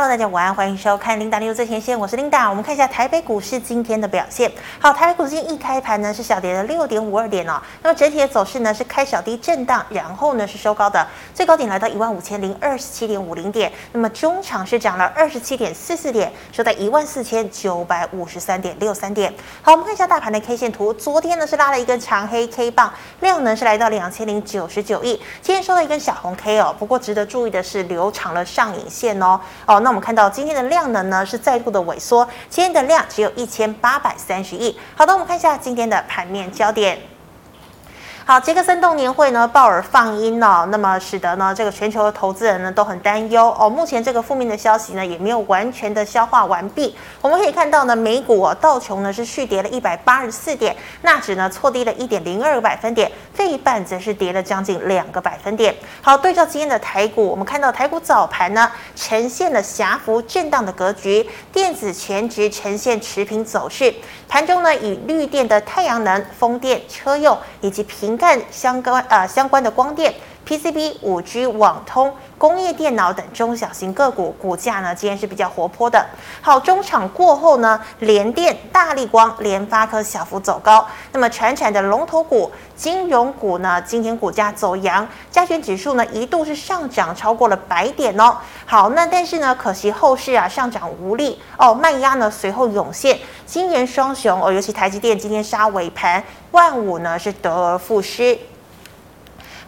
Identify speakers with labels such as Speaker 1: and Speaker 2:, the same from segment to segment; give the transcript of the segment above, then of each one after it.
Speaker 1: Hello，大家晚安，欢迎收看 Linda News 最前线，我是 Linda。我们看一下台北股市今天的表现。好，台北股市今天一开盘呢是小跌了六点五二点哦。那么整体的走势呢是开小低震荡，然后呢是收高的，最高点来到一万五千零二十七点五零点。那么中场是涨了二十七点四四点，收在一万四千九百五十三点六三点。好，我们看一下大盘的 K 线图，昨天呢是拉了一根长黑 K 棒，量呢是来到两千零九十九亿，今天收了一根小红 K 哦。不过值得注意的是留长了上影线哦。哦，那那我们看到今天的量能呢是再度的萎缩，今天的量只有一千八百三十亿。好的，我们看一下今天的盘面焦点。好，杰克森动年会呢，鲍尔放鹰哦，那么使得呢这个全球的投资人呢都很担忧哦。目前这个负面的消息呢也没有完全的消化完毕。我们可以看到呢，美股哦道琼呢是续跌了一百八十四点，纳指呢挫低了一点零二个百分点，费半则是跌了将近两个百分点。好，对照今天的台股，我们看到台股早盘呢呈现了狭幅震荡的格局，电子全值呈现持平走势，盘中呢以绿电的太阳能、风电、车用以及平看相关啊相关的光电、PCB、五 G、网通、工业电脑等中小型个股股价呢，今天是比较活泼的。好，中场过后呢，联电、大力光、联发科小幅走高。那么，传产的龙头股、金融股呢，今天股价走阳，加权指数呢一度是上涨超过了百点哦。好，那但是呢，可惜后市啊上涨无力哦，卖压呢随后涌现，晶圆双雄哦，尤其台积电今天杀尾盘。万五呢是得而复失。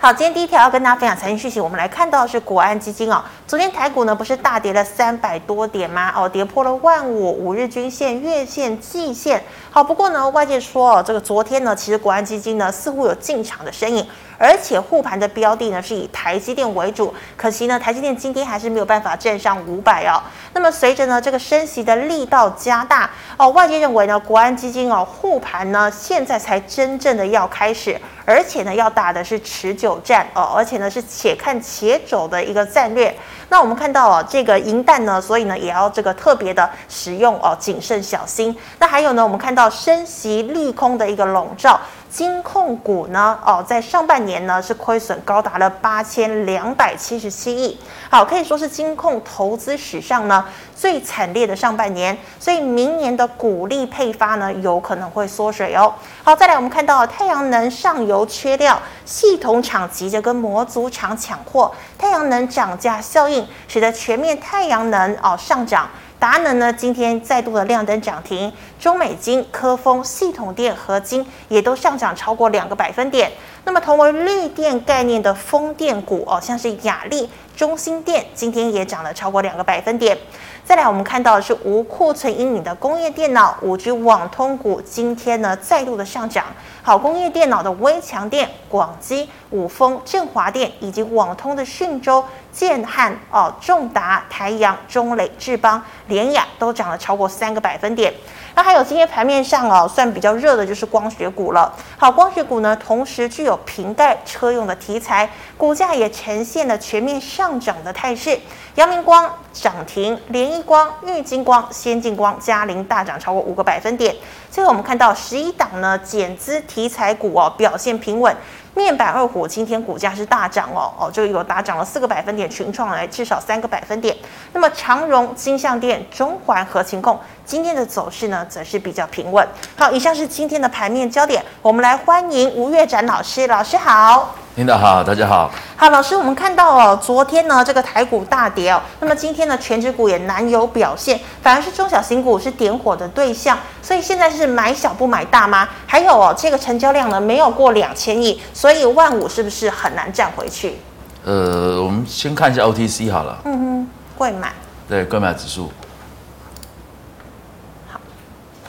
Speaker 1: 好，今天第一条要跟大家分享财经讯息，我们来看到是国安基金哦。昨天台股呢不是大跌了三百多点吗？哦，跌破了万五、五日均线、月线、季线。好，不过呢，外界说哦，这个昨天呢，其实国安基金呢似乎有进场的身影。而且护盘的标的呢是以台积电为主，可惜呢台积电今天还是没有办法站上五百哦。那么随着呢这个升息的力道加大哦，外界认为呢国安基金哦护盘呢现在才真正的要开始，而且呢要打的是持久战哦，而且呢是且看且走的一个战略。那我们看到哦这个银弹呢，所以呢也要这个特别的使用哦，谨慎小心。那还有呢我们看到升息利空的一个笼罩。金控股呢？哦，在上半年呢是亏损高达了八千两百七十七亿，好，可以说是金控投资史上呢最惨烈的上半年，所以明年的股利配发呢有可能会缩水哦。好，再来我们看到太阳能上游缺料，系统厂急着跟模组厂抢货，太阳能涨价效应使得全面太阳能哦上涨。达能呢，今天再度的亮灯涨停，中美金、科峰、系统电、合金也都上涨超过两个百分点。那么同为绿电概念的风电股哦，像是亚力、中心电，今天也涨了超过两个百分点。再来，我们看到的是无库存阴影的工业电脑、五 G 网通股，今天呢再度的上涨。好，工业电脑的微强电、广基、五丰、振华电，以及网通的讯州、建汉、哦、重达、台阳、中磊、志邦、联雅都涨了超过三个百分点。那还有今天盘面上哦，算比较热的就是光学股了。好，光学股呢，同时具有瓶盖车用的题材，股价也呈现了全面上涨的态势。阳明光涨停，联一光、玉晶光、先进光、嘉陵大涨超过五个百分点。最后我们看到十一档呢减资题材股哦表现平稳。面板二虎今天股价是大涨哦哦，就有大涨了四个百分点，群创来至少三个百分点。那么长荣、金像电、中环、合勤控今天的走势呢，则是比较平稳。好，以上是今天的盘面焦点，我们来欢迎吴月展老师，老师好。
Speaker 2: 领导好，大家好。
Speaker 1: 好，老师，我们看到哦，昨天呢这个台股大跌哦，那么今天呢全指股也难有表现，反而是中小型股是点火的对象，所以现在是买小不买大吗？还有哦，这个成交量呢没有过两千亿，所以万五是不是很难站回去？
Speaker 2: 呃，我们先看一下 OTC 好了。
Speaker 1: 嗯哼，贵买。
Speaker 2: 对，贵买指数。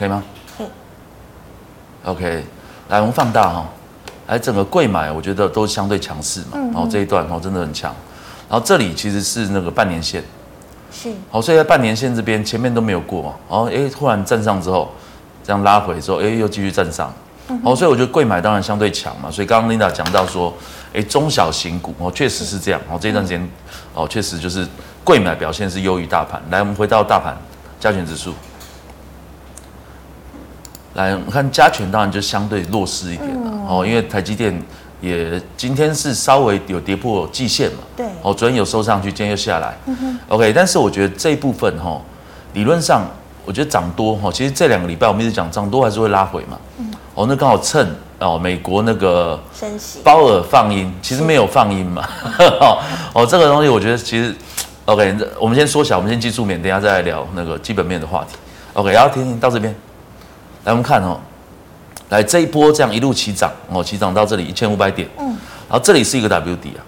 Speaker 1: 好，
Speaker 2: 可以吗？
Speaker 1: 可以。
Speaker 2: OK，来我们放大哈、哦。哎，整个贵买我觉得都相对强势嘛，然后这一段哦真的很强，然后这里其实是那个半年线，
Speaker 1: 是，
Speaker 2: 好，所以在半年线这边前面都没有过嘛，然后哎突然站上之后，这样拉回之后，哎又继续站上，好，所以我觉得贵买当然相对强嘛，所以刚刚 Linda 讲到说，哎中小型股哦确实是这样，哦这段时间哦确实就是贵买表现是优于大盘，来我们回到大盘加权指数。来，我看加权当然就相对弱势一点了哦，因为台积电也今天是稍微有跌破季线嘛，
Speaker 1: 对，
Speaker 2: 哦，昨天有收上去，今天又下来，嗯哼，OK，但是我觉得这一部分哈，理论上我觉得涨多哈，其实这两个礼拜我们一直讲涨多还是会拉回嘛，嗯，哦，那刚好趁哦美国那个
Speaker 1: 升息，
Speaker 2: 鲍尔放音，其实没有放音嘛，哦，哦，这个东西我觉得其实。OK，我们先缩小，我们先技术面，等一下再来聊那个基本面的话题。OK，然后听听到这边，来我们看哦，来这一波这样一路起涨哦，起涨到这里一千五百点，嗯，然后这里是一个 W 底啊，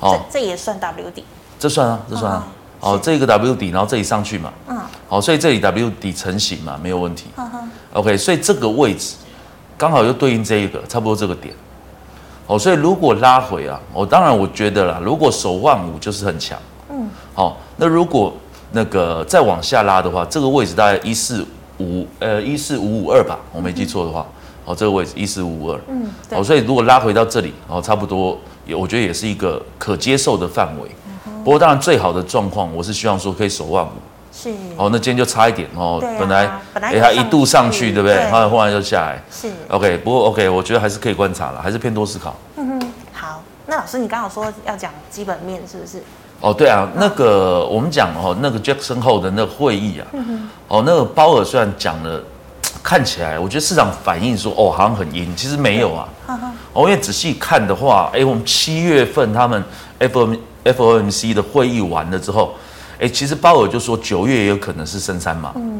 Speaker 1: 哦，这也算 W 底，
Speaker 2: 这算啊，这算啊，哦，这个 W 底，然后这里上去嘛，嗯，好，所以这里 W 底成型嘛，没有问题。OK，所以这个位置刚好又对应这一个，差不多这个点。哦，所以如果拉回啊，我当然我觉得啦，如果守万五就是很强。嗯。好，那如果那个再往下拉的话，这个位置大概一四五呃一四五五二吧，我没记错的话，哦，这个位置一四五五二，嗯，哦，所以如果拉回到这里，哦，差不多也我觉得也是一个可接受的范围。不过当然最好的状况，我是希望说可以守万五。是。哦，那今天就差一点哦，本来本来它一度上去，对不对？后来忽然就下来。是。OK，不过 OK，我觉得还是可以观察了，还是偏多思考。
Speaker 1: 嗯哼，好，那老师你刚好说要讲基本面，是不是？
Speaker 2: 哦，对啊，那个我们讲哦，那个 Jackson Hole 的那个会议啊，哦，那个鲍尔虽然讲了，看起来我觉得市场反应说哦，好像很阴，其实没有啊。哦，因为仔细看的话，哎，我们七月份他们 FOMC 的会议完了之后，哎，其实鲍尔就说九月也有可能是升三嘛。嗯。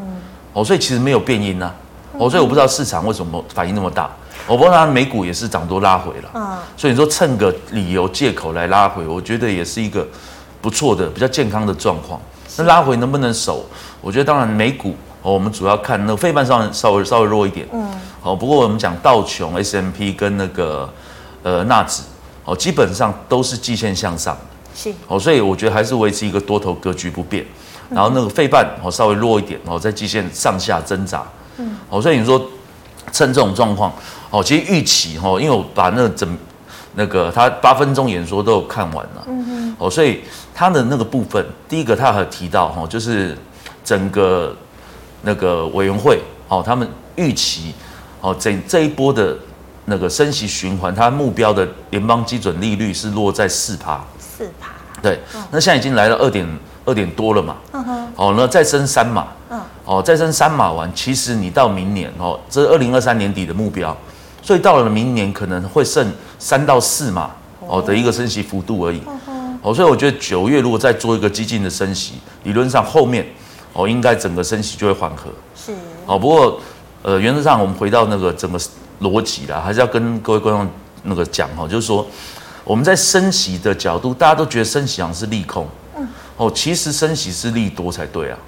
Speaker 2: 哦，所以其实没有变阴啊。哦，所以我不知道市场为什么反应那么大。我不知道美股也是涨多拉回了。嗯。所以你说趁个理由借口来拉回，我觉得也是一个。不错的，比较健康的状况。那拉回能不能守？我觉得当然美股哦，我们主要看那个费半上稍微稍微弱一点。嗯。好，不过我们讲道琼 S M P 跟那个呃纳指哦，基本上都是季线向上的。是。哦，所以我觉得还是维持一个多头格局不变。然后那个费半哦稍微弱一点哦，在季线上下挣扎。嗯。哦，所以你说趁这种状况哦，其实预期哦，因为我把那整那个他八分钟演说都有看完了。嗯嗯。哦，所以。他的那个部分，第一个他还有提到哈，就是整个那个委员会哦，他们预期哦，整这一波的那个升息循环，它目标的联邦基准利率是落在四趴。四趴。对，那现在已经来了二点二点多了嘛。嗯哼。哦，那再升三码。嗯。哦，再升三码完，其实你到明年哦，这是二零二三年底的目标，所以到了明年可能会剩三到四码哦的一个升息幅度而已。哦，所以我觉得九月如果再做一个激进的升息，理论上后面哦应该整个升息就会缓和。是。哦，不过呃原则上我们回到那个整个逻辑啦，还是要跟各位观众那个讲哈，就是说我们在升息的角度，大家都觉得升息好像是利空。嗯。哦，其实升息是利多才对啊。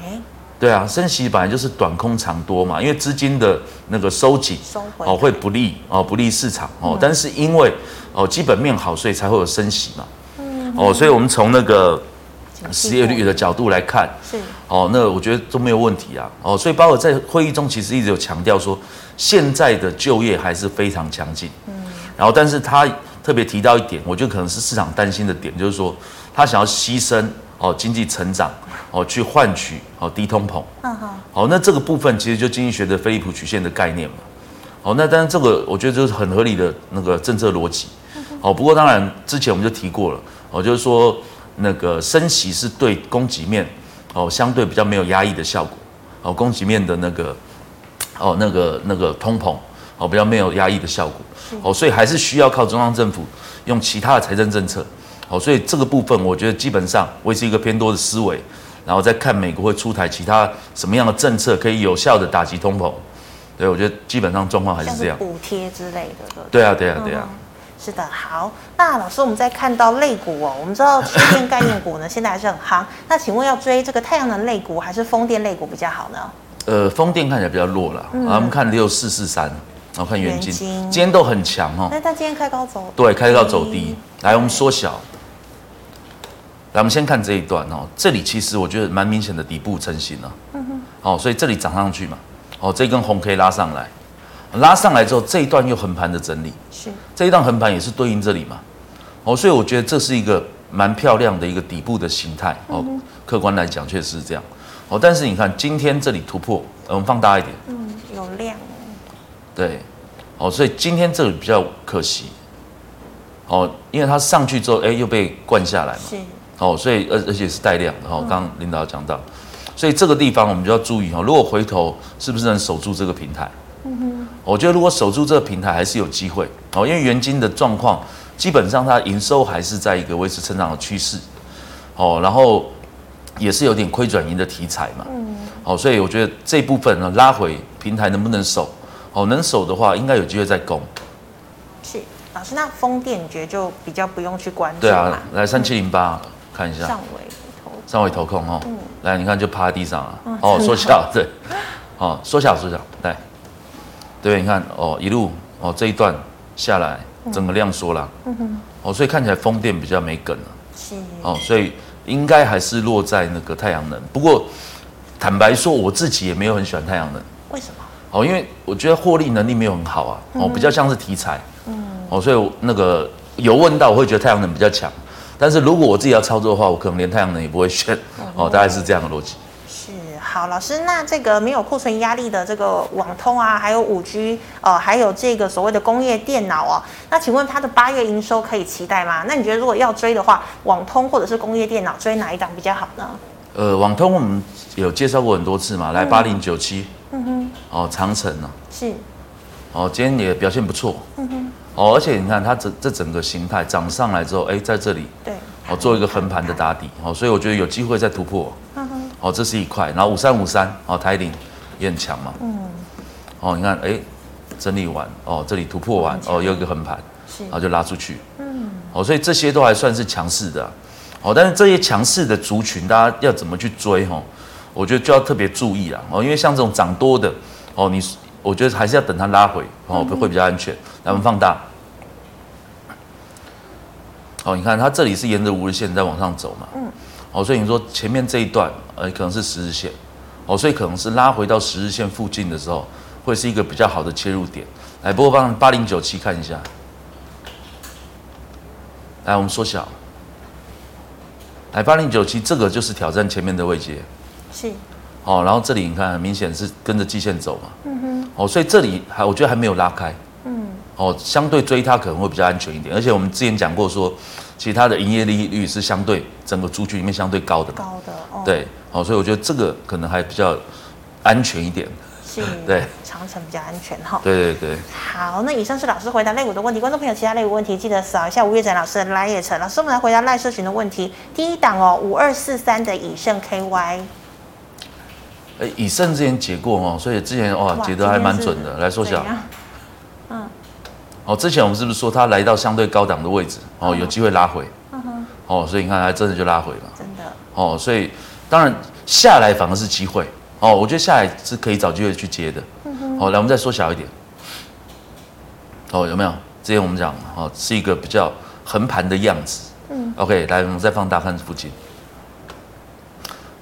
Speaker 2: 哎。对啊，升息本来就是短空长多嘛，因为资金的那个收紧哦会不利哦不利市场哦，但是因为哦基本面好，所以才会有升息嘛。哦，所以我们从那个失业率的角度来看，是哦，那我觉得都没有问题啊。哦，所以鲍尔在会议中其实一直有强调说，现在的就业还是非常强劲。嗯，然后但是他特别提到一点，我觉得可能是市场担心的点，就是说他想要牺牲哦经济成长哦去换取哦低通膨。嗯哼。好，那这个部分其实就经济学的菲利普曲线的概念嘛。好，那当然这个我觉得就是很合理的那个政策逻辑。哦，不过当然之前我们就提过了。哦，就是说那个升息是对供给面哦相对比较没有压抑的效果，哦供给面的那个哦那个那个通膨哦比较没有压抑的效果，哦所以还是需要靠中央政府用其他的财政政策，哦所以这个部分我觉得基本上维持一个偏多的思维，然后再看美国会出台其他什么样的政策可以有效的打击通膨，对我觉得基本上状况还是这样，
Speaker 1: 补贴之类的，
Speaker 2: 对啊对啊对啊。
Speaker 1: 是的，好，那老师，我们在看到肋股哦，我们知道风电概念股呢，现在还是很夯。那请问要追这个太阳能肋股还是风电肋股比较好呢？
Speaker 2: 呃，风电看起来比较弱了，我们看六四四三，然后看元晶，今天都很强哦。
Speaker 1: 那它今天开高走，
Speaker 2: 对，开高走低。来，我们缩小，来，我们先看这一段哦，这里其实我觉得蛮明显的底部成型了，嗯哼，好，所以这里涨上去嘛，哦，这根红 K 拉上来。拉上来之后，这一段又横盘的整理，是。这一段横盘也是对应这里嘛，哦，所以我觉得这是一个蛮漂亮的一个底部的形态哦，客观来讲确实是这样，哦，但是你看今天这里突破，我们放大一点，
Speaker 1: 嗯，有量，
Speaker 2: 对，哦，所以今天这里比较可惜，哦，因为它上去之后，哎，又被灌下来嘛，
Speaker 1: 是，
Speaker 2: 哦，所以而而且是带量的，哦，刚刚领导讲到，所以这个地方我们就要注意哦，如果回头是不是能守住这个平台？嗯哼，我觉得如果守住这个平台还是有机会哦，因为元金的状况基本上它营收还是在一个维持成长的趋势，哦，然后也是有点亏转盈的题材嘛，嗯，哦，所以我觉得这部分呢拉回平台能不能守？哦，能守的话应该有机会再攻。
Speaker 1: 是老师，那风电你觉得就比较不用去关注
Speaker 2: 对啊，来三七零八看一下，
Speaker 1: 上尾投
Speaker 2: 上尾投控哦，嗯、来你看就趴在地上啊，嗯、哦缩小对，哦缩小缩小来。对，你看哦，一路哦这一段下来，整个量缩了，嗯哼，哦，所以看起来风电比较没梗了，是，哦，所以应该还是落在那个太阳能。不过坦白说，我自己也没有很喜欢太阳能，
Speaker 1: 为什么？
Speaker 2: 哦，因为我觉得获利能力没有很好啊，哦，比较像是题材，嗯，哦，所以那个有问到，我会觉得太阳能比较强。但是如果我自己要操作的话，我可能连太阳能也不会选，哦，大概是这样的逻辑。
Speaker 1: 好，老师，那这个没有库存压力的这个网通啊，还有五 G，呃，还有这个所谓的工业电脑哦，那请问它的八月营收可以期待吗？那你觉得如果要追的话，网通或者是工业电脑追哪一档比较好呢？
Speaker 2: 呃，网通我们有介绍过很多次嘛，来八零九七，嗯哼，哦，长城呢、啊，是，哦，今天也表现不错，嗯哼，哦，而且你看它这这整个形态涨上来之后，哎，在这里，对，哦，做一个横盘的打底，哦，所以我觉得有机会再突破。哦，这是一块，然后五三五三，哦，台铃也很强嘛。嗯。哦，你看，哎，整理完，哦，这里突破完，哦，有一个横盘，是，然后就拉出去。嗯。哦，所以这些都还算是强势的，哦，但是这些强势的族群，大家要怎么去追？哦，我觉得就要特别注意了，哦，因为像这种涨多的，哦，你，我觉得还是要等它拉回，哦，会比较安全。来，我们放大。哦，你看它这里是沿着五日线在往上走嘛。嗯。哦，所以你说前面这一段，呃，可能是十日线，哦，所以可能是拉回到十日线附近的时候，会是一个比较好的切入点。来，不过帮八零九七看一下，来，我们缩小，来八零九七这个就是挑战前面的位阶，是，哦，然后这里你看，很明显是跟着季线走嘛，嗯哼，哦，所以这里还我觉得还没有拉开，嗯，哦，相对追它可能会比较安全一点，而且我们之前讲过说。其他的营业利率是相对整个族群里面相对高的，
Speaker 1: 高的哦，
Speaker 2: 对，好，所以我觉得这个可能还比较安全一点，是，对，
Speaker 1: 长城比较安全哈，
Speaker 2: 对对对。
Speaker 1: 好，那以上是老师回答类股的问题，观众朋友其他类股问题记得扫一下吴月展老师的赖也成，老师我们来回答赖社群的问题。第一档哦，五二四三的以盛 KY，
Speaker 2: 哎，以盛之前解过哦，所以之前哇解得还蛮准的，来缩小。哦，之前我们是不是说它来到相对高档的位置，哦，有机会拉回，哦，所以你看还真的就拉回了，
Speaker 1: 真的，
Speaker 2: 哦，所以当然下来反而是机会，哦，我觉得下来是可以找机会去接的，好，来我们再缩小一点，哦，有没有？之前我们讲，哦，是一个比较横盘的样子，嗯，OK，来我们再放大看附近，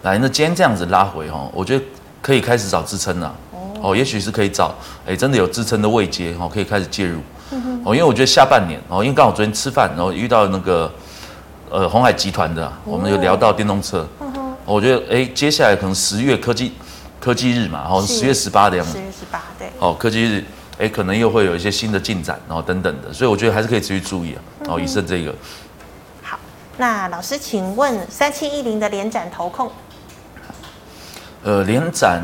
Speaker 2: 来，那今天这样子拉回，哦，我觉得可以开始找支撑了，哦，也许是可以找，哎，真的有支撑的位阶，哦，可以开始介入。哦，因为我觉得下半年哦，因为刚好昨天吃饭，然后遇到那个呃红海集团的，我们有聊到电动车。我觉得哎，接下来可能十月科技科技日嘛，哦，十月十八的样子。十月十八，对。哦，科技日，哎，可能又会有一些新的进展，然后等等的，所以我觉得还是可以持续注意啊。哦，以上这个。
Speaker 1: 好，那老师，请问三七一零的连展投控？
Speaker 2: 呃，连展，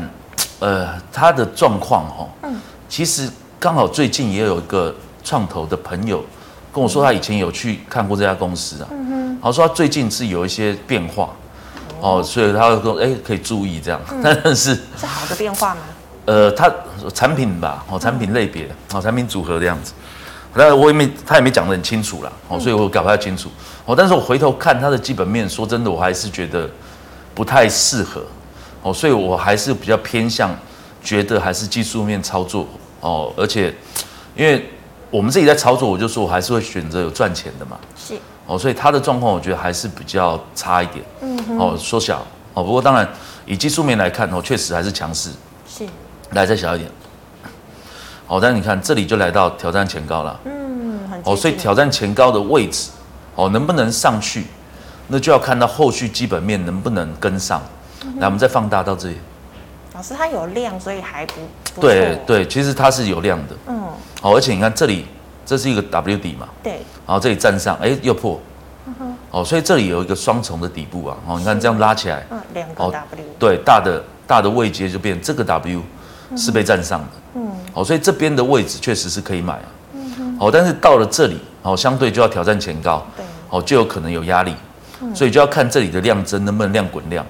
Speaker 2: 呃，它的状况哈，嗯，其实刚好最近也有一个。创投的朋友跟我说，他以前有去看过这家公司啊，嗯哼，然后说他最近是有一些变化，哦，所以他会说，哎，可以注意这样，但是
Speaker 1: 是好的变化吗？
Speaker 2: 呃，他产品吧，哦，产品类别，哦，产品组合这样子，但我也没，他也没讲得很清楚啦，哦，所以我搞不太清楚，哦，但是我回头看他的基本面，说真的，我还是觉得不太适合，哦，所以我还是比较偏向觉得还是技术面操作，哦，而且因为。我们自己在操作，我就说我还是会选择有赚钱的嘛。是哦，所以它的状况我觉得还是比较差一点。嗯哼哦，缩小哦，不过当然以技术面来看哦，确实还是强势。是，来再小一点。哦，但是你看这里就来到挑战前高了。嗯，哦，所以挑战前高的位置哦，能不能上去，那就要看到后续基本面能不能跟上。嗯、来，我们再放大到这里。
Speaker 1: 老师，它有量，所以还不，不
Speaker 2: 对对，其实它是有量的。嗯。好，而且你看这里这是一个 W 底嘛，
Speaker 1: 对，
Speaker 2: 然后这里站上，哎，又破，哦，所以这里有一个双重的底部啊，哦，你看这样拉起来，
Speaker 1: 嗯，两个 W，
Speaker 2: 对，大的大的位阶就变这个 W 是被站上的，嗯，哦，所以这边的位置确实是可以买啊，嗯，哦，但是到了这里，哦，相对就要挑战前高，对，哦，就有可能有压力，所以就要看这里的量增能不能量滚量，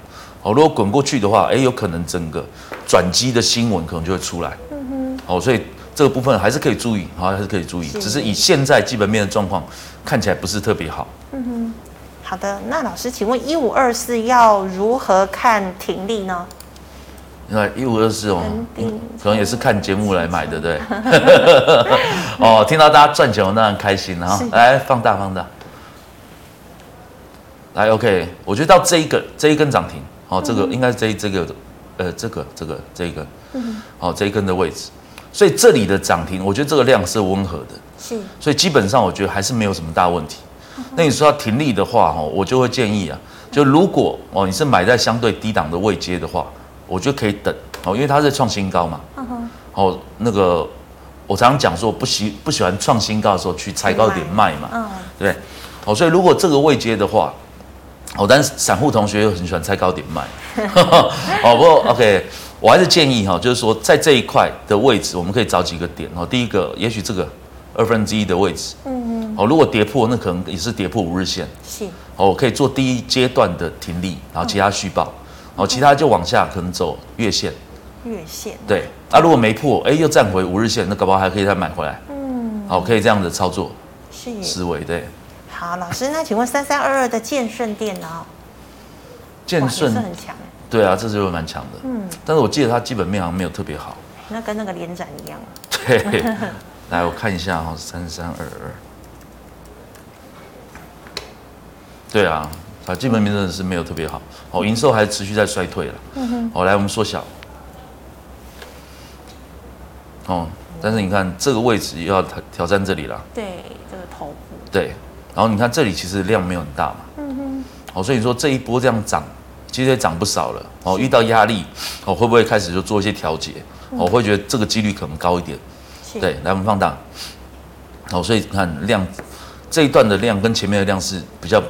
Speaker 2: 哦，如果滚过去的话，哎，有可能整个转机的新闻可能就会出来，嗯哼，哦，所以。这个部分还是可以注意，好，还是可以注意，只是以现在基本面的状况看起来不是特别好。嗯哼，
Speaker 1: 好的，那老师，请问一五二四要如何看停利呢？
Speaker 2: 那一五二四哦，可能也是看节目来买的，对。哦，听到大家赚钱，我当然开心了哈。来，放大放大。来，OK，我觉得到这一个这一根涨停，哦，这个应该是这这个，呃，这个这个这一根，嗯，哦，这一根的位置。所以这里的涨停，我觉得这个量是温和的，是。所以基本上我觉得还是没有什么大问题。那你说要停利的话，哈，我就会建议啊，就如果哦你是买在相对低档的位阶的话，我觉得可以等哦，因为它是创新高嘛。嗯哼。哦，那个我常常讲说，不喜不喜欢创新高的时候去踩高点卖嘛。嗯。对。哦，所以如果这个位阶的话，哦，但是散户同学又很喜欢猜高点卖。哦，不过 OK。我还是建议哈，就是说在这一块的位置，我们可以找几个点哦。第一个，也许这个二分之一的位置，嗯嗯，哦，如果跌破，那可能也是跌破五日线，是，哦，可以做第一阶段的停利，然后其他续抱，哦，其他就往下可能走月线，
Speaker 1: 月线，
Speaker 2: 对，那如果没破，哎，又站回五日线，那搞不好还可以再买回来，嗯，好，可以这样子操作，是。思维对。
Speaker 1: 好，老师，那请问三三二二的建顺电呢？
Speaker 2: 建顺是很强。对啊，这就蛮强的。嗯，但是我记得它基本面好像没有特别好。
Speaker 1: 那跟那个联展一样。
Speaker 2: 对，来我看一下哈，三三二二。对啊，它基本面真的是没有特别好。哦，营收还持续在衰退了。嗯哼。哦，来我们缩小。哦，但是你看这个位置又要挑挑战这里了。
Speaker 1: 对，这个头部。
Speaker 2: 对，然后你看这里其实量没有很大嘛。嗯哼。哦，所以你说这一波这样涨。其实也涨不少了哦，遇到压力哦，会不会开始就做一些调节？我会觉得这个几率可能高一点。对，来我们放大。哦，所以你看量这一段的量跟前面的量是比较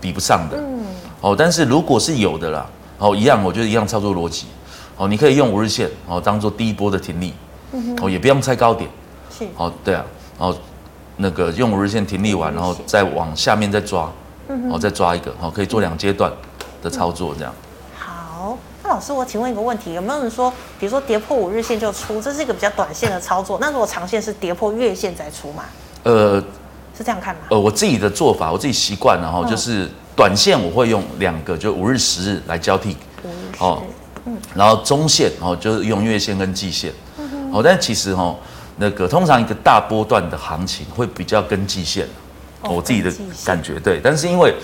Speaker 2: 比不上的。嗯。哦，但是如果是有的啦，哦，一样，我觉得一样操作逻辑。哦，你可以用五日线哦当做第一波的停力。嗯。哦，也不用猜高点。是。哦，对啊。哦，那个用五日线停利完，然后再往下面再抓。嗯。哦，再抓一个，哦，可以做两阶段。的操作这样，
Speaker 1: 好，那老师，我请问一个问题，有没有人说，比如说跌破五日线就出，这是一个比较短线的操作？那如果长线是跌破月线再出嘛？呃，是这样看吗？
Speaker 2: 呃，我自己的做法，我自己习惯，然后就是短线我会用两个，就五日、十日来交替，五日、哦，嗯，然后中线哦，就是用月线跟季线，哦，但其实哦，那个通常一个大波段的行情会比较跟季线，哦，我自己的感觉对，但是因为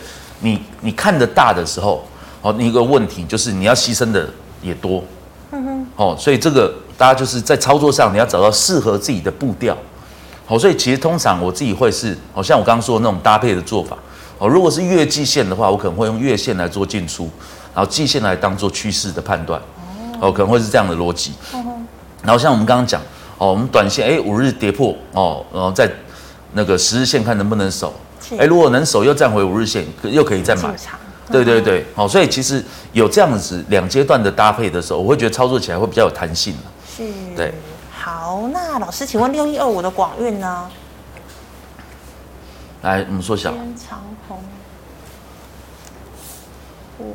Speaker 2: 你你看的大的时候。哦，你一个问题就是你要牺牲的也多，嗯哼，哦，所以这个大家就是在操作上你要找到适合自己的步调，好，所以其实通常我自己会是，好像我刚刚说的那种搭配的做法，哦，如果是月季线的话，我可能会用月线来做进出，然后季线来当做趋势的判断，哦，可能会是这样的逻辑，然后像我们刚刚讲，哦，我们短线哎五日跌破，哦，然后在那个十日线看能不能守，哎，如果能守又站回五日线，又可以再买。对对对，好，所以其实有这样子两阶段的搭配的时候，我会觉得操作起来会比较有弹性。是，对。
Speaker 1: 好，那老师，请问六一二五的广运呢？
Speaker 2: 来，我们缩小。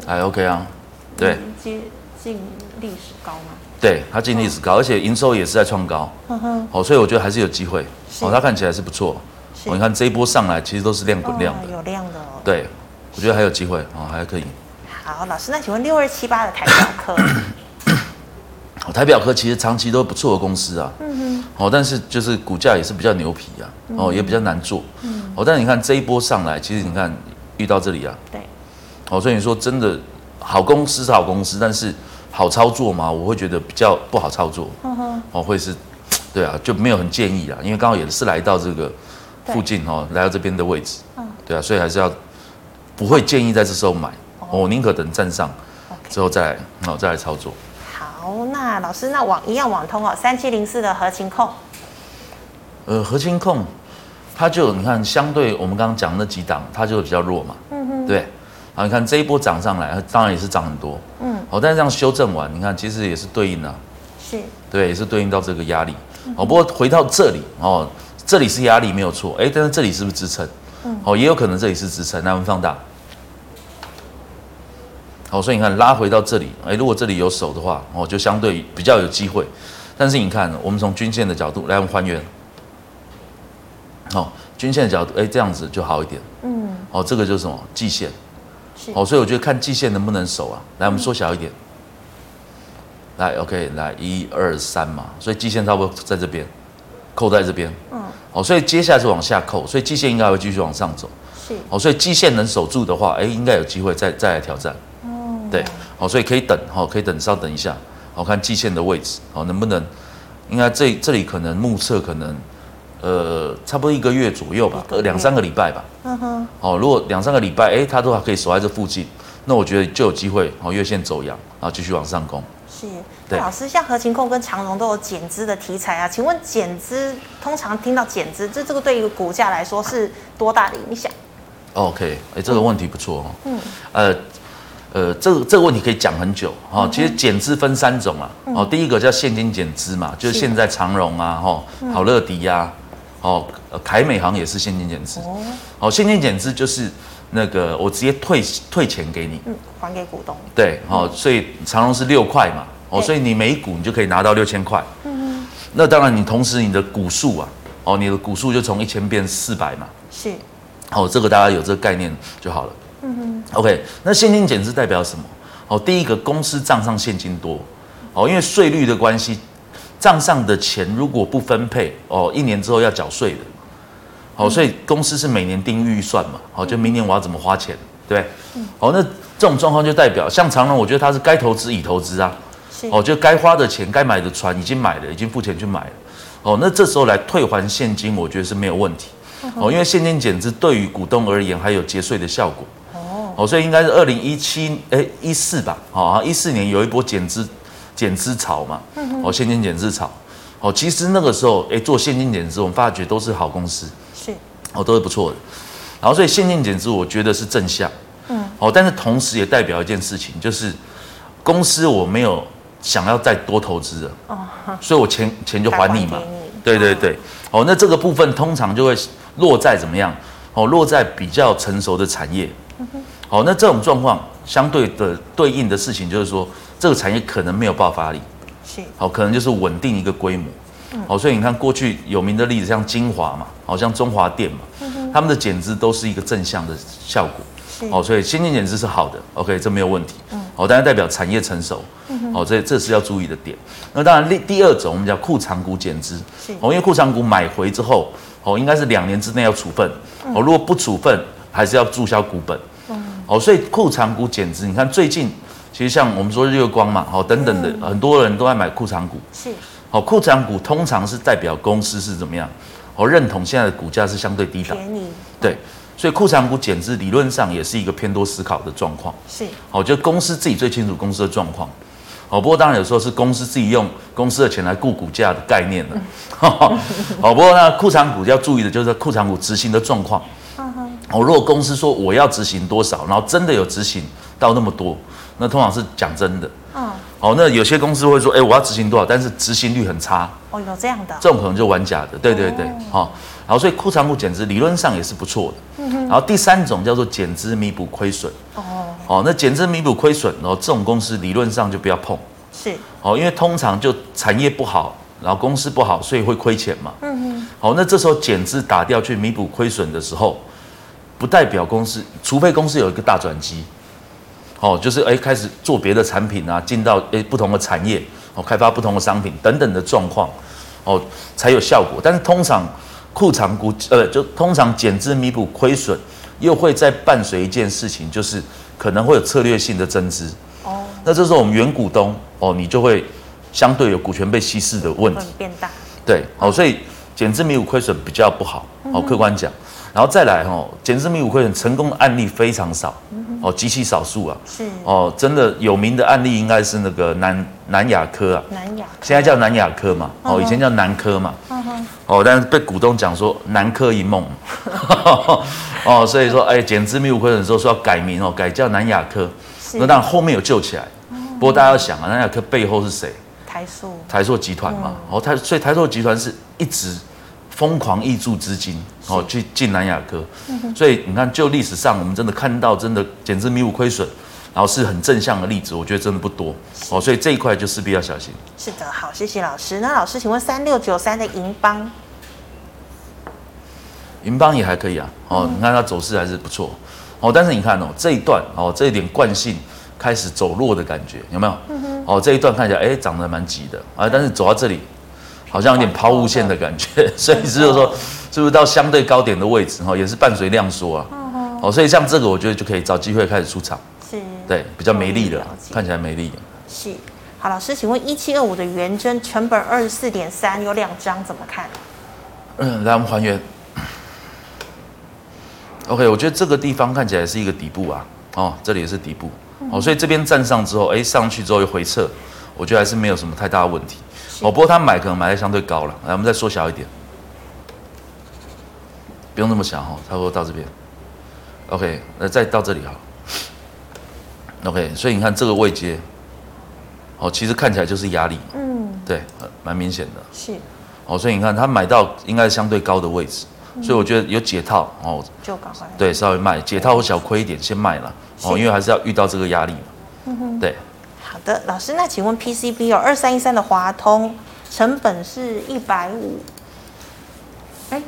Speaker 2: 还 OK 啊，对。
Speaker 1: 接近历史高吗？
Speaker 2: 对，它进历史高，而且营收也是在创高。嗯哼。好，所以我觉得还是有机会。哦，它看起来是不错。哦。你看这一波上来，其实都是量滚量的。
Speaker 1: 有量的
Speaker 2: 哦。对。我觉得还有机会哦，还可以。
Speaker 1: 好，老师，那请问六二七八的台表科？
Speaker 2: 台表科其实长期都不错的公司啊。嗯哼。哦，但是就是股价也是比较牛皮啊，哦，也比较难做。嗯。哦，但是你看这一波上来，其实你看遇到这里啊。对。哦，所以你说真的好公司是好公司，但是好操作吗？我会觉得比较不好操作。嗯哼。哦，会是，对啊，就没有很建议啊，因为刚好也是来到这个附近哦，来到这边的位置。嗯。对啊，所以还是要。不会建议在这时候买，我宁可等站上之后再来，然后再来操作。
Speaker 1: 好，那老师，那网一样网通哦，三七零四的核情控。
Speaker 2: 呃，合勤控，它就你看，相对我们刚刚讲那几档，它就比较弱嘛。嗯哼。对。好，你看这一波涨上来，当然也是涨很多。嗯。好，但是这样修正完，你看其实也是对应的。是。对，也是对应到这个压力。哦，不过回到这里哦，这里是压力没有错。哎，但是这里是不是支撑？嗯。哦，也有可能这里是支撑。那我们放大。好，所以你看拉回到这里，哎，如果这里有手的话，哦，就相对比较有机会。但是你看，我们从均线的角度来，我们还原。好，均线的角度，哎，这样子就好一点。嗯。好，这个就是什么？季线。是。好，所以我觉得看季线能不能守啊？来，我们缩小一点。来，OK，来一二三嘛。所以季线差不多在这边，扣在这边。嗯。好，所以接下来是往下扣，所以季线应该会继续往上走。是。好，所以季线能守住的话，哎，应该有机会再再来挑战。对，好，所以可以等，好，可以等，稍等一下，好，看季线的位置，好，能不能，应该这这里可能目测可能，呃，差不多一个月左右吧，呃，两三个礼拜吧，嗯哼，哦，如果两三个礼拜，哎，它都还可以守在这附近，那我觉得就有机会，哦，月线走阳，然后继续往上攻。是，对，老师，像合勤控跟长荣都有减资的题材啊，请问减资通常听到减资，这这个对于股价来说是多大的影响？OK，哎，这个问题不错哦，嗯，呃。呃，这个这个问题可以讲很久哈、哦。其实减资分三种啊，哦，第一个叫现金减资嘛，就是现在长荣啊，哈，好乐迪呀，哦，凯美行也是现金减资。哦，现金减资就是那个我直接退退钱给你，嗯，还给股东。对，哦，所以长荣是六块嘛，哦，所以你每股你就可以拿到六千块。嗯，那当然你同时你的股数啊，哦，你的股数就从一千变四百嘛。是。哦，这个大家有这个概念就好了。嗯哼，OK，那现金减资代表什么？哦，第一个公司账上现金多，哦，因为税率的关系，账上的钱如果不分配，哦，一年之后要缴税的，哦，所以公司是每年定预算嘛，哦，就明年我要怎么花钱，对，哦，那这种状况就代表像长荣，我觉得它是该投资已投资啊，哦，就该花的钱、该买的船已经买了，已经付钱去买了，哦，那这时候来退还现金，我觉得是没有问题，哦，因为现金减资对于股东而言还有节税的效果。哦，所以应该是二零一七哎一四吧，好，一四年有一波减资减资潮嘛，哦，现金减资潮，哦，其实那个时候哎做现金减资，我们发觉都是好公司，是，哦，都是不错的，然后所以现金减资我觉得是正向，嗯，哦，但是同时也代表一件事情，就是公司我没有想要再多投资了，哦，所以我钱钱就还你嘛，对对对，哦，那这个部分通常就会落在怎么样？哦，落在比较成熟的产业。好，那这种状况相对的对应的事情就是说，这个产业可能没有爆发力，是。好，可能就是稳定一个规模，好，所以你看过去有名的例子，像精华嘛，好像中华电嘛，他们的减资都是一个正向的效果，好，所以先进减资是好的，OK，这没有问题，好，当然代表产业成熟，好，这这是要注意的点。那当然，第第二种我们叫库藏股减资，哦，因为库藏股买回之后，哦，应该是两年之内要处分，哦，如果不处分，还是要注销股本。哦，所以库藏股减资，你看最近其实像我们说日月光嘛，好等等的，很多人都在买库藏股。是，好库藏股通常是代表公司是怎么样？我认同现在的股价是相对低档。便宜。对，所以库藏股减资理论上也是一个偏多思考的状况。是，好，就公司自己最清楚公司的状况。好，不过当然有时候是公司自己用公司的钱来顾股价的概念了。好，不过那库藏股要注意的就是库藏股执行的状况。哦，如果公司说我要执行多少，然后真的有执行到那么多，那通常是讲真的。嗯。哦，那有些公司会说，哎，我要执行多少，但是执行率很差。哦，有这样的。这种可能就玩假的。对对对。好、哦，然后所以库藏股减资理论上也是不错的。嗯哼。然后第三种叫做减资弥补亏损。哦。哦，那减资弥补亏损，然后这种公司理论上就不要碰。是。哦，因为通常就产业不好，然后公司不好，所以会亏钱嘛。嗯哼。好，那这时候减资打掉去弥补亏损的时候。不代表公司，除非公司有一个大转机，哦，就是哎开始做别的产品啊，进到哎不同的产业，哦，开发不同的商品等等的状况，哦，才有效果。但是通常库藏股，呃，就通常减资弥补亏损，又会再伴随一件事情，就是可能会有策略性的增资。哦，那这时候我们原股东，哦，你就会相对有股权被稀释的问题变大。对，哦，所以减资弥补亏损比较不好，哦，客观讲。然后再来哦，减资弥补亏损成功的案例非常少，哦，极其少数啊。是。哦，真的有名的案例应该是那个南南亚科啊。南亚。现在叫南亚科嘛，哦，以前叫南科嘛。哦，但是被股东讲说南科一梦，哦，所以说哎，减资弥补亏损的时候说要改名哦，改叫南亚科，那当然后面有救起来，不过大家要想啊，南亚科背后是谁？
Speaker 1: 台塑，
Speaker 2: 台塑集团嘛，哦，台所以台塑集团是一直疯狂挹注资金哦去进南亚科，所以你看就历史上我们真的看到真的简直弥补亏损。然后是很正向的例子，我觉得真的不多哦，所以这一块就势必要小心。
Speaker 1: 是的，好，谢谢老师。那老师，请问三六九三的银邦，
Speaker 2: 银邦也还可以啊，哦，嗯、你看它走势还是不错哦，但是你看哦这一段哦这一点惯性开始走弱的感觉有没有？哦，这一段看起来哎涨得蛮急的啊，但是走到这里好像有点抛物线的感觉，嗯、所以只有说是不是到相对高点的位置哈，也是伴随量缩啊，哦，所以像这个我觉得就可以找机会开始出场。是，对，比较没力的，看起来没力。
Speaker 1: 是，好，老师，请问一七二五的元真成本二十四点三，有两张，怎么看？
Speaker 2: 嗯，来我们还原。OK，我觉得这个地方看起来是一个底部啊，哦，这里也是底部，哦，所以这边站上之后，哎，上去之后又回撤，我觉得还是没有什么太大的问题。哦，不过他买可能买的相对高了，来，我们再缩小一点，不用那么小哈，差不多到这边。OK，那再到这里哈。OK，所以你看这个位阶，哦，其实看起来就是压力，嗯，对，蛮明显的，是，哦，所以你看他买到应该是相对高的位置，嗯、所以我觉得有解套哦，就赶快，对，稍微卖，解套或小亏一点先卖了，哦，因为还是要遇到这个压力嘛，对，
Speaker 1: 好的，老师，那请问 PCB 有二三一三的华通，成本是一百五，哎，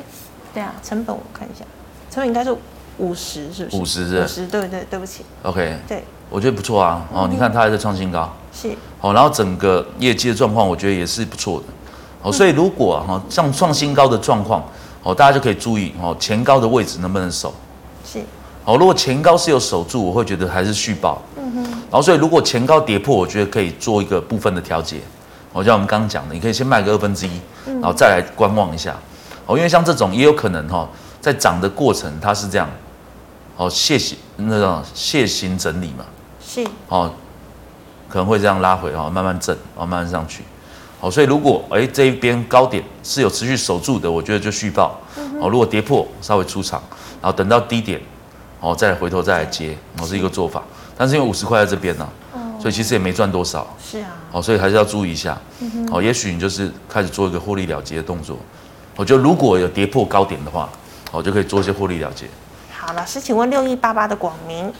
Speaker 1: 对啊，成本我看一下，成本应该是五十，是不是？
Speaker 2: 五十是？
Speaker 1: 五十，对对对不起
Speaker 2: ，OK，
Speaker 1: 对。
Speaker 2: 我觉得不错啊，哦，你看它还在创新高，是，哦，然后整个业绩的状况，我觉得也是不错的，哦，所以如果哈像创新高的状况，哦，大家就可以注意哦，前高的位置能不能守，是，哦，如果前高是有守住，我会觉得还是续抱，嗯，然后所以如果前高跌破，我觉得可以做一个部分的调节，哦，像我们刚刚讲的，你可以先卖个二分之一，然后再来观望一下，哦，因为像这种也有可能哈，在涨的过程它是这样，哦，楔形那种楔形整理嘛。是。哦，可能会这样拉回哦，慢慢震，哦，慢慢上去，哦，所以如果哎这一边高点是有持续守住的，我觉得就续报，哦，如果跌破稍微出场，然后等到低点，哦，再回头再来接，哦，是一个做法。但是因为五十块在这边呢，所以其实也没赚多少，是啊，哦，所以还是要注意一下，哦，也许你就是开始做一个获利了结的动作。我觉得如果有跌破高点的话，哦，就可以做一些获利了结。
Speaker 1: 好，老师，请问六一八八的广明。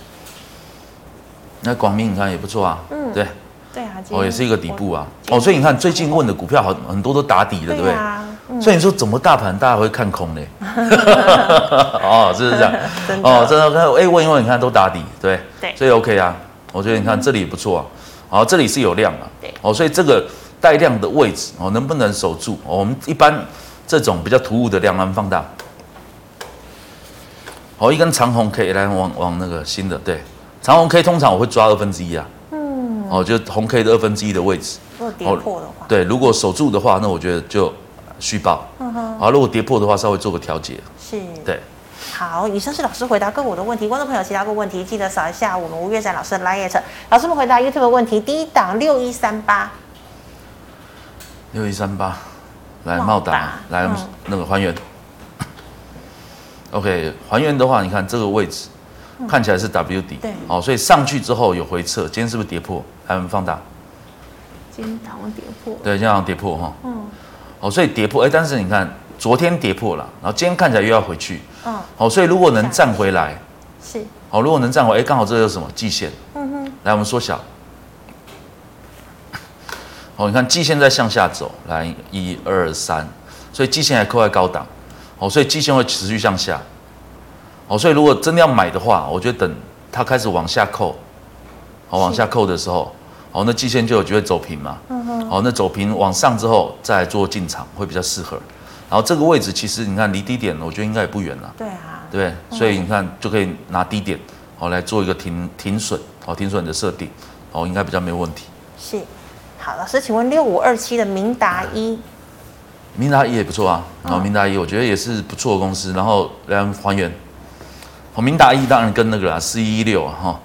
Speaker 2: 那广明你看也不错啊，嗯，对，
Speaker 1: 对啊，
Speaker 2: 哦，也是一个底部啊，哦，所以你看最近问的股票好很多都打底了，对不对？所以你说怎么大盘大家会看空呢？哦，是不是这样？哦，真的，哎，问一问，你看都打底，对，对，所以 OK 啊，我觉得你看这里也不错啊，哦，这里是有量啊，对，哦，所以这个带量的位置哦，能不能守住？我们一般这种比较突兀的量，我们放大，哦，一根长红可以来往往那个新的，对。长红 K 通常我会抓二分之一啊，嗯，哦，就红 K 的二分之一的位置，
Speaker 1: 如果跌破的话，
Speaker 2: 对，如果守住的话，那我觉得就续报，嗯哼，好，如果跌破的话，稍微做个调节，是，对，
Speaker 1: 好，以上是老师回答个股的问题，观众朋友其他个问题记得扫一下我们吴月展老师的 LINE，老师们回答 YouTube 的问题，第一档六一三八，
Speaker 2: 六一三八，来茂达，来那个还原，OK，还原的话，你看这个位置。看起来是 W 底，对，哦，所以上去之后有回撤，今天是不是跌破？还有没有放大？
Speaker 1: 今天好像跌破。
Speaker 2: 对，今天好像跌破哈。嗯。哦，所以跌破，哎，但是你看昨天跌破了，然后今天看起来又要回去。嗯。哦，所以如果能站回来，是。哦，如果能站回来，哎，刚好这个是什么？季线。嗯哼。来，我们缩小。哦，你看季线在向下走，来一二三，所以季线还扣在高档。哦，所以季线会持续向下。哦，所以如果真的要买的话，我觉得等它开始往下扣，哦，往下扣的时候，哦，那季线就有机会走平嘛。嗯哼。哦，那走平往上之后再做进场会比较适合。然后这个位置其实你看离低点，我觉得应该也不远了。对啊。对，所以你看就可以拿低点，哦，来做一个停停损，哦，停损的设定，哦，应该比较没有问题。
Speaker 1: 是。好，老师，请问六五二七的明达一。
Speaker 2: 明达一也不错啊，然后，明达一我觉得也是不错的公司，然后来还原。哦明达一当然跟那个啦四一一六啊哈，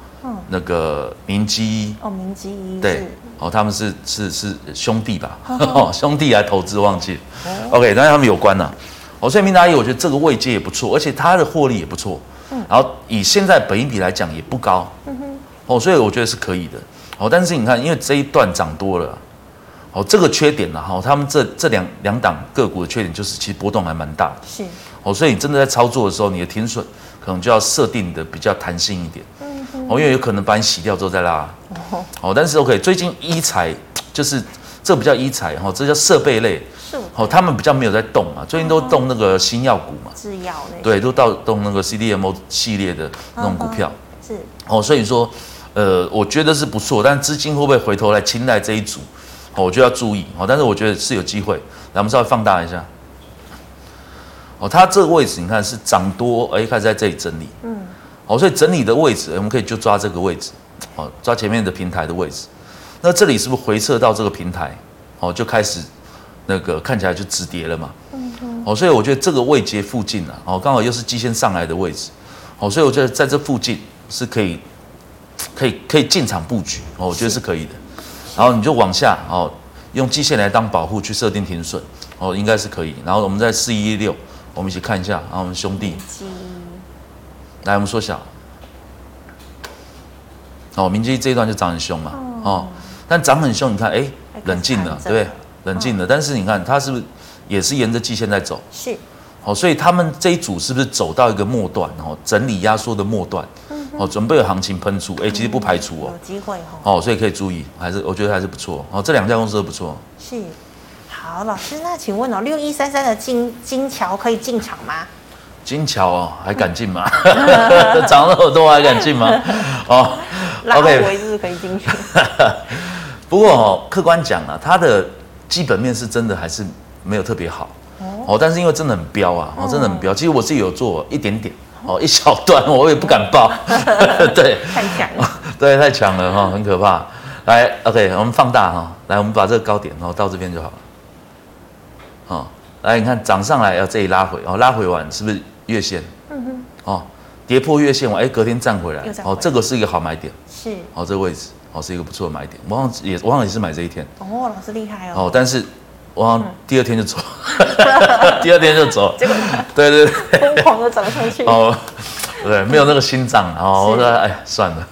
Speaker 2: 那个明基
Speaker 1: 哦，明基
Speaker 2: 对哦，他们是是是兄弟吧？哦，兄弟来投资忘记，OK，但是他们有关呐。哦，所以明达一，我觉得这个位阶也不错，而且它的获利也不错。嗯然后以现在本益比来讲也不高。嗯哼哦，所以我觉得是可以的。哦，但是你看，因为这一段涨多了，哦，这个缺点呢，哈，他们这这两两档个股的缺点就是其实波动还蛮大的。
Speaker 1: 是。
Speaker 2: 哦，所以你真的在操作的时候，你的停损可能就要设定的比较弹性一点。哦，因为有可能把你洗掉之后再拉。哦。哦，但是 OK，最近医材就是这不叫医材哈，这叫设备类。是。哦，他们比较没有在动嘛，最近都动那个新药股嘛。制药类。对，都到动那个 CDMO 系列的那种股票。是。哦，所以说。呃，我觉得是不错，但资金会不会回头来青睐这一组？哦，我就要注意哦。但是我觉得是有机会，来，我们稍微放大一下。哦，它这个位置你看是涨多，哎，开始在这里整理。嗯。哦，所以整理的位置，我们可以就抓这个位置，哦，抓前面的平台的位置。那这里是不是回撤到这个平台？哦，就开始那个看起来就止跌了嘛。嗯哼。哦，所以我觉得这个位阶附近啊，哦，刚好又是基线上来的位置。哦，所以我觉得在这附近是可以。可以可以进场布局哦，我觉得是可以的。然后你就往下哦，用基线来当保护去设定停损哦，应该是可以。然后我们在四一六，我们一起看一下。然后我们兄弟，来我们缩小。哦，明基这一段就涨很凶嘛哦，但涨很凶，你看哎，冷静了，对不对？冷静了。但是你看它是不是也是沿着季线在走？是。哦，所以他们这一组是不是走到一个末段哦，整理压缩的末段？哦，准备有行情喷出，哎、欸，其实不排除哦，
Speaker 1: 有机会
Speaker 2: 哦，所以可以注意，还是我觉得还是不错哦，这两家公司都不错。
Speaker 1: 是，好，老师，那请问哦，六一三三的金金桥可以进场吗？
Speaker 2: 金桥哦，还敢进吗？涨那么多还敢进吗？哦
Speaker 1: ，OK，是可以进去。
Speaker 2: 不过哦，客观讲啊，它的基本面是真的还是没有特别好哦，但是因为真的很彪啊，哦，真的很彪，其实我自己有做一点点。哦，一小段我也不敢报，对，
Speaker 1: 太强了，
Speaker 2: 对，太强了哈，很可怕。来，OK，我们放大哈，来，我们把这个高点然后到这边就好了。哦，来，你看涨上来要这里拉回，哦，拉回完是不是月线？嗯哼。哦，跌破月线完，哎，隔天站回来，哦，这个是一个好买点。是。哦，这个位置，哦，是一个不错的买点。我好像也，我好像也是买这一天。
Speaker 1: 哦，老师厉害
Speaker 2: 哦。哦，但是。我第二天就走，第二天就走，结果对对对，
Speaker 1: 疯狂的涨上去。
Speaker 2: 哦，对，没有那个心脏，然后我说哎，算了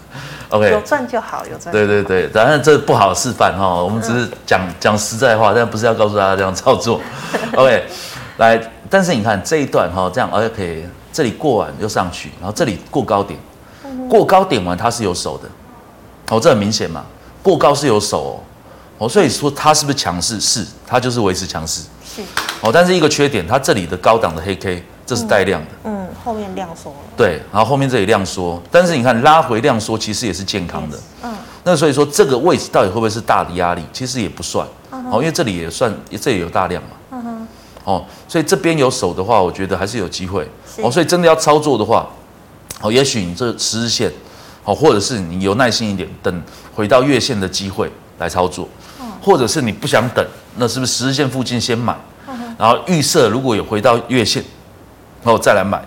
Speaker 2: ，OK，
Speaker 1: 有赚就好，有赚。
Speaker 2: 对对对，当然这不好示范哈，我们只是讲讲实在话，但不是要告诉大家这样操作。OK，来，但是你看这一段哈，这样 OK，这里过完又上去，然后这里过高点，过高点完它是有手的，哦，这很明显嘛，过高是有手。哦，所以说它是不是强势？是，它就是维持强势。是。哦，但是一个缺点，它这里的高档的黑 K，这是带量的。
Speaker 1: 嗯，后面量缩了。
Speaker 2: 对，然后后面这里量缩，但是你看拉回量缩，其实也是健康的。嗯。那所以说这个位置到底会不会是大的压力？其实也不算。哦，因为这里也算，这里有大量嘛。哦，所以这边有手的话，我觉得还是有机会。哦，所以真的要操作的话，哦，也许你这十日线，哦，或者是你有耐心一点，等回到月线的机会来操作。或者是你不想等，那是不是十日线附近先买，然后预设如果有回到月线，然后再来买，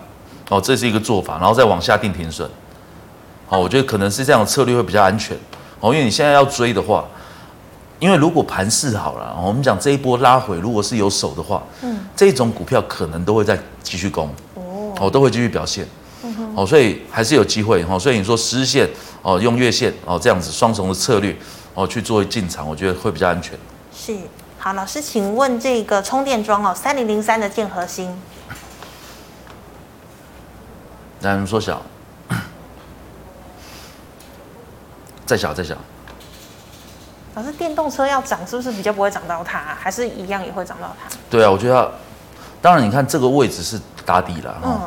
Speaker 2: 哦，这是一个做法，然后再往下定停损，哦，我觉得可能是这样的策略会比较安全，哦，因为你现在要追的话，因为如果盘势好了，我们讲这一波拉回如果是有手的话，嗯，这种股票可能都会再继续攻，哦，都会继续表现，哦，所以还是有机会，哦，所以你说十日线，哦，用月线，哦，这样子双重的策略。哦，去做进场，我觉得会比较安全。
Speaker 1: 是，好，老师，请问这个充电桩哦，三零零三的建核心，
Speaker 2: 来，我们缩小，再 小再小。
Speaker 1: 老师，电动车要涨，是不是比较不会涨到它？还是一样也会涨到它？
Speaker 2: 对啊，我觉得，当然你看这个位置是打底了，嗯，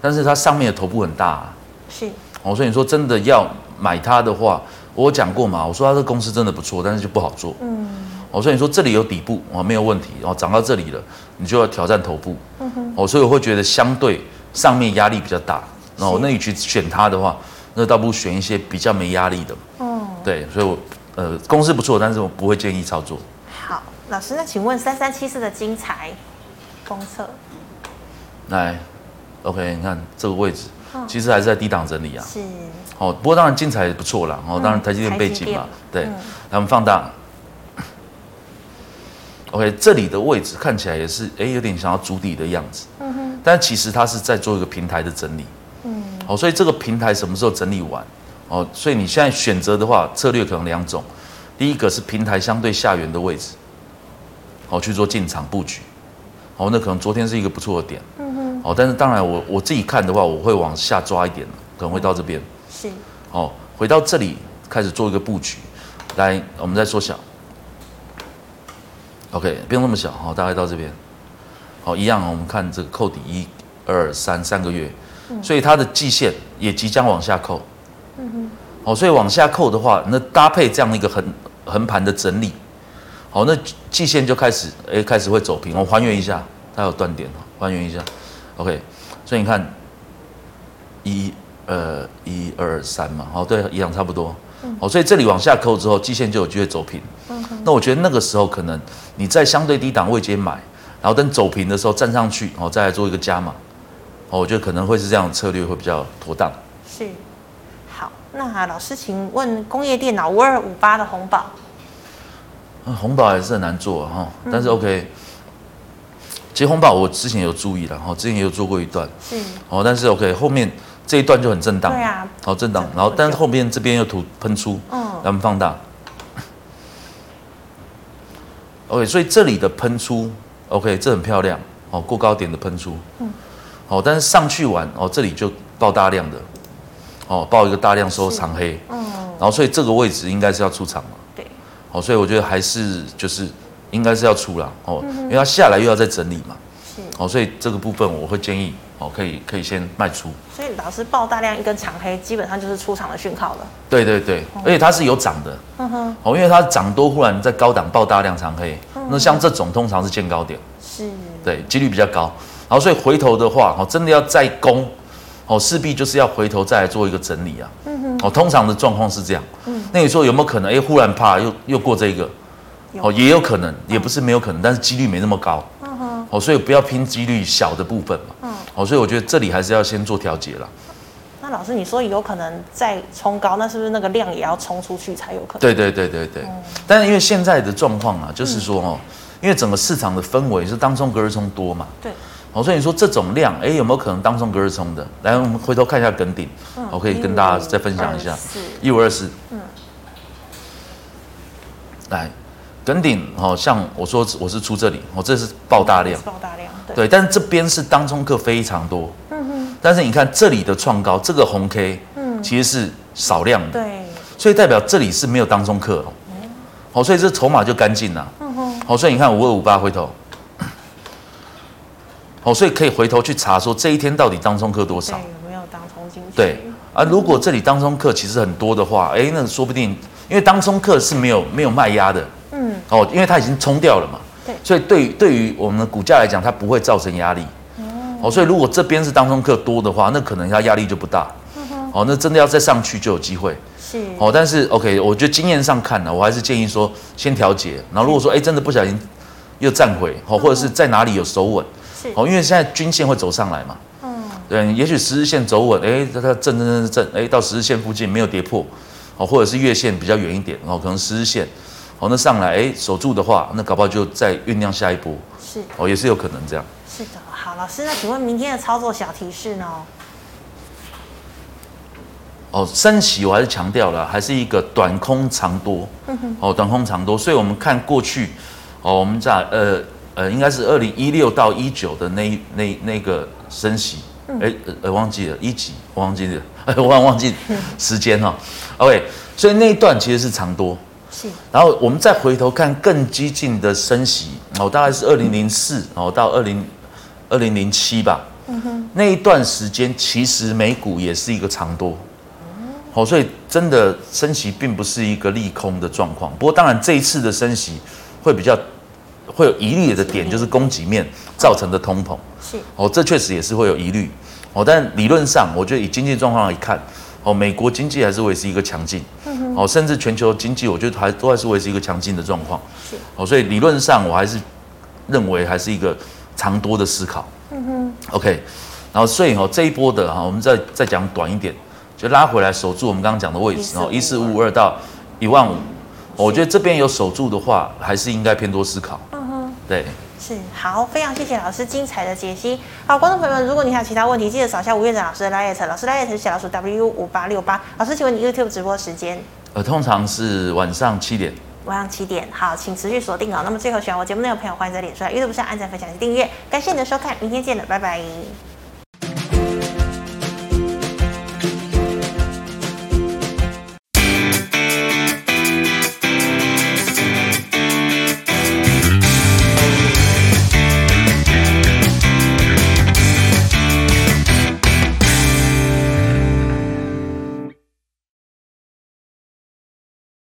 Speaker 2: 但是它上面的头部很大，啊，是。哦，所以你说真的要买它的话。我讲过嘛，我说它这公司真的不错，但是就不好做。嗯，我说你说这里有底部啊，没有问题，然后涨到这里了，你就要挑战头部。嗯哼，哦，所以我会觉得相对上面压力比较大，然后那你去选它的话，那倒不如选一些比较没压力的。嗯，对，所以我呃公司不错，但是我不会建议操作。
Speaker 1: 好，老师，那请问三三七四的精彩公测，
Speaker 2: 来，OK，你看这个位置，其实还是在低档整理啊。是。哦，不过当然精彩也不错啦。哦，当然台积电背景嘛，对，嗯、来我们放大。OK，这里的位置看起来也是，哎，有点想要筑底的样子。嗯哼。但其实它是在做一个平台的整理。嗯。哦，所以这个平台什么时候整理完？哦，所以你现在选择的话，策略可能两种。第一个是平台相对下缘的位置，哦，去做进场布局。哦，那可能昨天是一个不错的点。嗯哼。哦，但是当然我我自己看的话，我会往下抓一点，可能会到这边。是。哦，回到这里开始做一个布局。来，我们再缩小。OK，不用那么小哈，大概到这边，好，一样。我们看这个扣底一、二、三三个月，所以它的季线也即将往下扣。嗯哼，好，所以往下扣的话，那搭配这样一个横横盘的整理，好，那季线就开始哎开始会走平。我还原一下，它有断点，还原一下。OK，所以你看一、二、一、二、三嘛，好，对，一样差不多。好，所以这里往下扣之后，季线就有机会走平。那我觉得那个时候可能你在相对低档位阶买，然后等走平的时候站上去，哦，再来做一个加码，哦，我觉得可能会是这样策略会比较妥当。
Speaker 1: 是，好，那老师请问工业电脑五二五八的红宝，
Speaker 2: 红宝还是很难做哈，但是 OK，其实红宝我之前有注意了哈，之前也有做过一段，是，哦，但是 OK 后面这一段就很震荡，对啊，好震荡，然后但是后面这边又突喷出，嗯，让我们放大。OK，所以这里的喷出，OK，这很漂亮。哦，过高点的喷出，嗯，好，但是上去完哦，这里就爆大量的，哦，报一个大量收长黑，嗯，然后所以这个位置应该是要出场嘛，对，好，所以我觉得还是就是应该是要出了哦，因为它下来又要再整理嘛，是，哦，所以这个部分我会建议。哦，可以可以先卖出，
Speaker 1: 所以老师爆大量一根长黑，基本上就是出场的讯号了。
Speaker 2: 对对对，而且它是有涨的，嗯哼，哦，因为它涨多，忽然在高档爆大量长黑，那像这种通常是见高点，是，对，几率比较高。然后所以回头的话，哦，真的要再攻，哦，势必就是要回头再来做一个整理啊，嗯哼，哦，通常的状况是这样，嗯，那你说有没有可能？哎，忽然怕又又过这个，哦，也有可能，也不是没有可能，但是几率没那么高，嗯哼，哦，所以不要拼几率小的部分嘛。哦，所以我觉得这里还是要先做调节了。
Speaker 1: 那老师，你说有可能再冲高，那是不是那个量也要冲出去才有可能？
Speaker 2: 对对对对对。嗯、但是因为现在的状况啊，就是说哦，嗯、因为整个市场的氛围是当中隔日冲多嘛。对。哦，所以你说这种量，哎，有没有可能当中隔日冲的？来，我们回头看一下耿鼎，嗯、我可以跟大家再分享一下。一五二四。嗯。来。耿鼎，好像我说我是出这里，我这是爆大量，爆大量，对，对，但是这边是当中客非常多，嗯哼，但是你看这里的创高，这个红 K，嗯，其实是少量的，对，所以代表这里是没有当中客，好，所以这筹码就干净了，嗯哼，好，所以你看五二五八回头，好，所以可以回头去查说这一天到底当冲客多少，
Speaker 1: 有没有当冲进去？
Speaker 2: 对，啊，如果这里当冲客其实很多的话，哎，那说不定，因为当冲客是没有没有卖压的。嗯，哦，因为它已经冲掉了嘛，对，所以对于对于我们的股价来讲，它不会造成压力。哦，所以如果这边是当中客多的话，那可能它压力就不大。哦，那真的要再上去就有机会。是。哦，但是 OK，我觉得经验上看呢，我还是建议说先调节。然后如果说哎真的不小心又站回，哦，或者是在哪里有守稳，是。哦，因为现在均线会走上来嘛。嗯。对，也许十日线走稳，哎，它它震震震震，哎，到十日线附近没有跌破，哦，或者是月线比较远一点，哦，可能十日线。哦，那上来哎守住的话，那搞不好就再酝酿下一波。是哦，也是有可能这样。
Speaker 1: 是的，好，老师，那请问明天的操作小提示呢？
Speaker 2: 哦，升息我还是强调了，还是一个短空长多。嗯。哦，短空长多，所以我们看过去，哦，我们在呃呃，应该是二零一六到一九的那那那个升息，哎呃忘记了一几，我忘记了，哎 我忘忘记时间哈。OK，所以那一段其实是长多。是，然后我们再回头看更激进的升息，哦，大概是二零零四哦到二零二零零七吧，嗯哼，那一段时间其实美股也是一个长多，哦，所以真的升息并不是一个利空的状况。不过当然这一次的升息会比较会有疑虑的点，就是供给面造成的通膨，是，哦，这确实也是会有疑虑，哦，但理论上我觉得以经济状况来看。哦，美国经济还是维持一个强劲，哦，甚至全球经济，我觉得还都还是维持一个强劲的状况，是，哦，所以理论上我还是认为还是一个长多的思考，嗯哼，OK，然后所以哦这一波的哈，我们再再讲短一点，就拉回来守住我们刚刚讲的位置哦，一四五五二到一万五，我觉得这边有守住的话，还是应该偏多思考。对。
Speaker 1: 是好，非常谢谢老师精彩的解析。好，观众朋友们，如果你还有其他问题，记得扫下吴院长老师的 LINE，老师 LINE 是小老鼠 W 五八六八。老师，请问你 YouTube 直播时间？
Speaker 2: 呃，通常是晚上七点。
Speaker 1: 晚上七点，好，请持续锁定哦。那么最后喜欢我节目内容的朋友，欢迎在脸书、YouTube 上按赞、分享及订阅。感谢你的收看，明天见了，拜拜。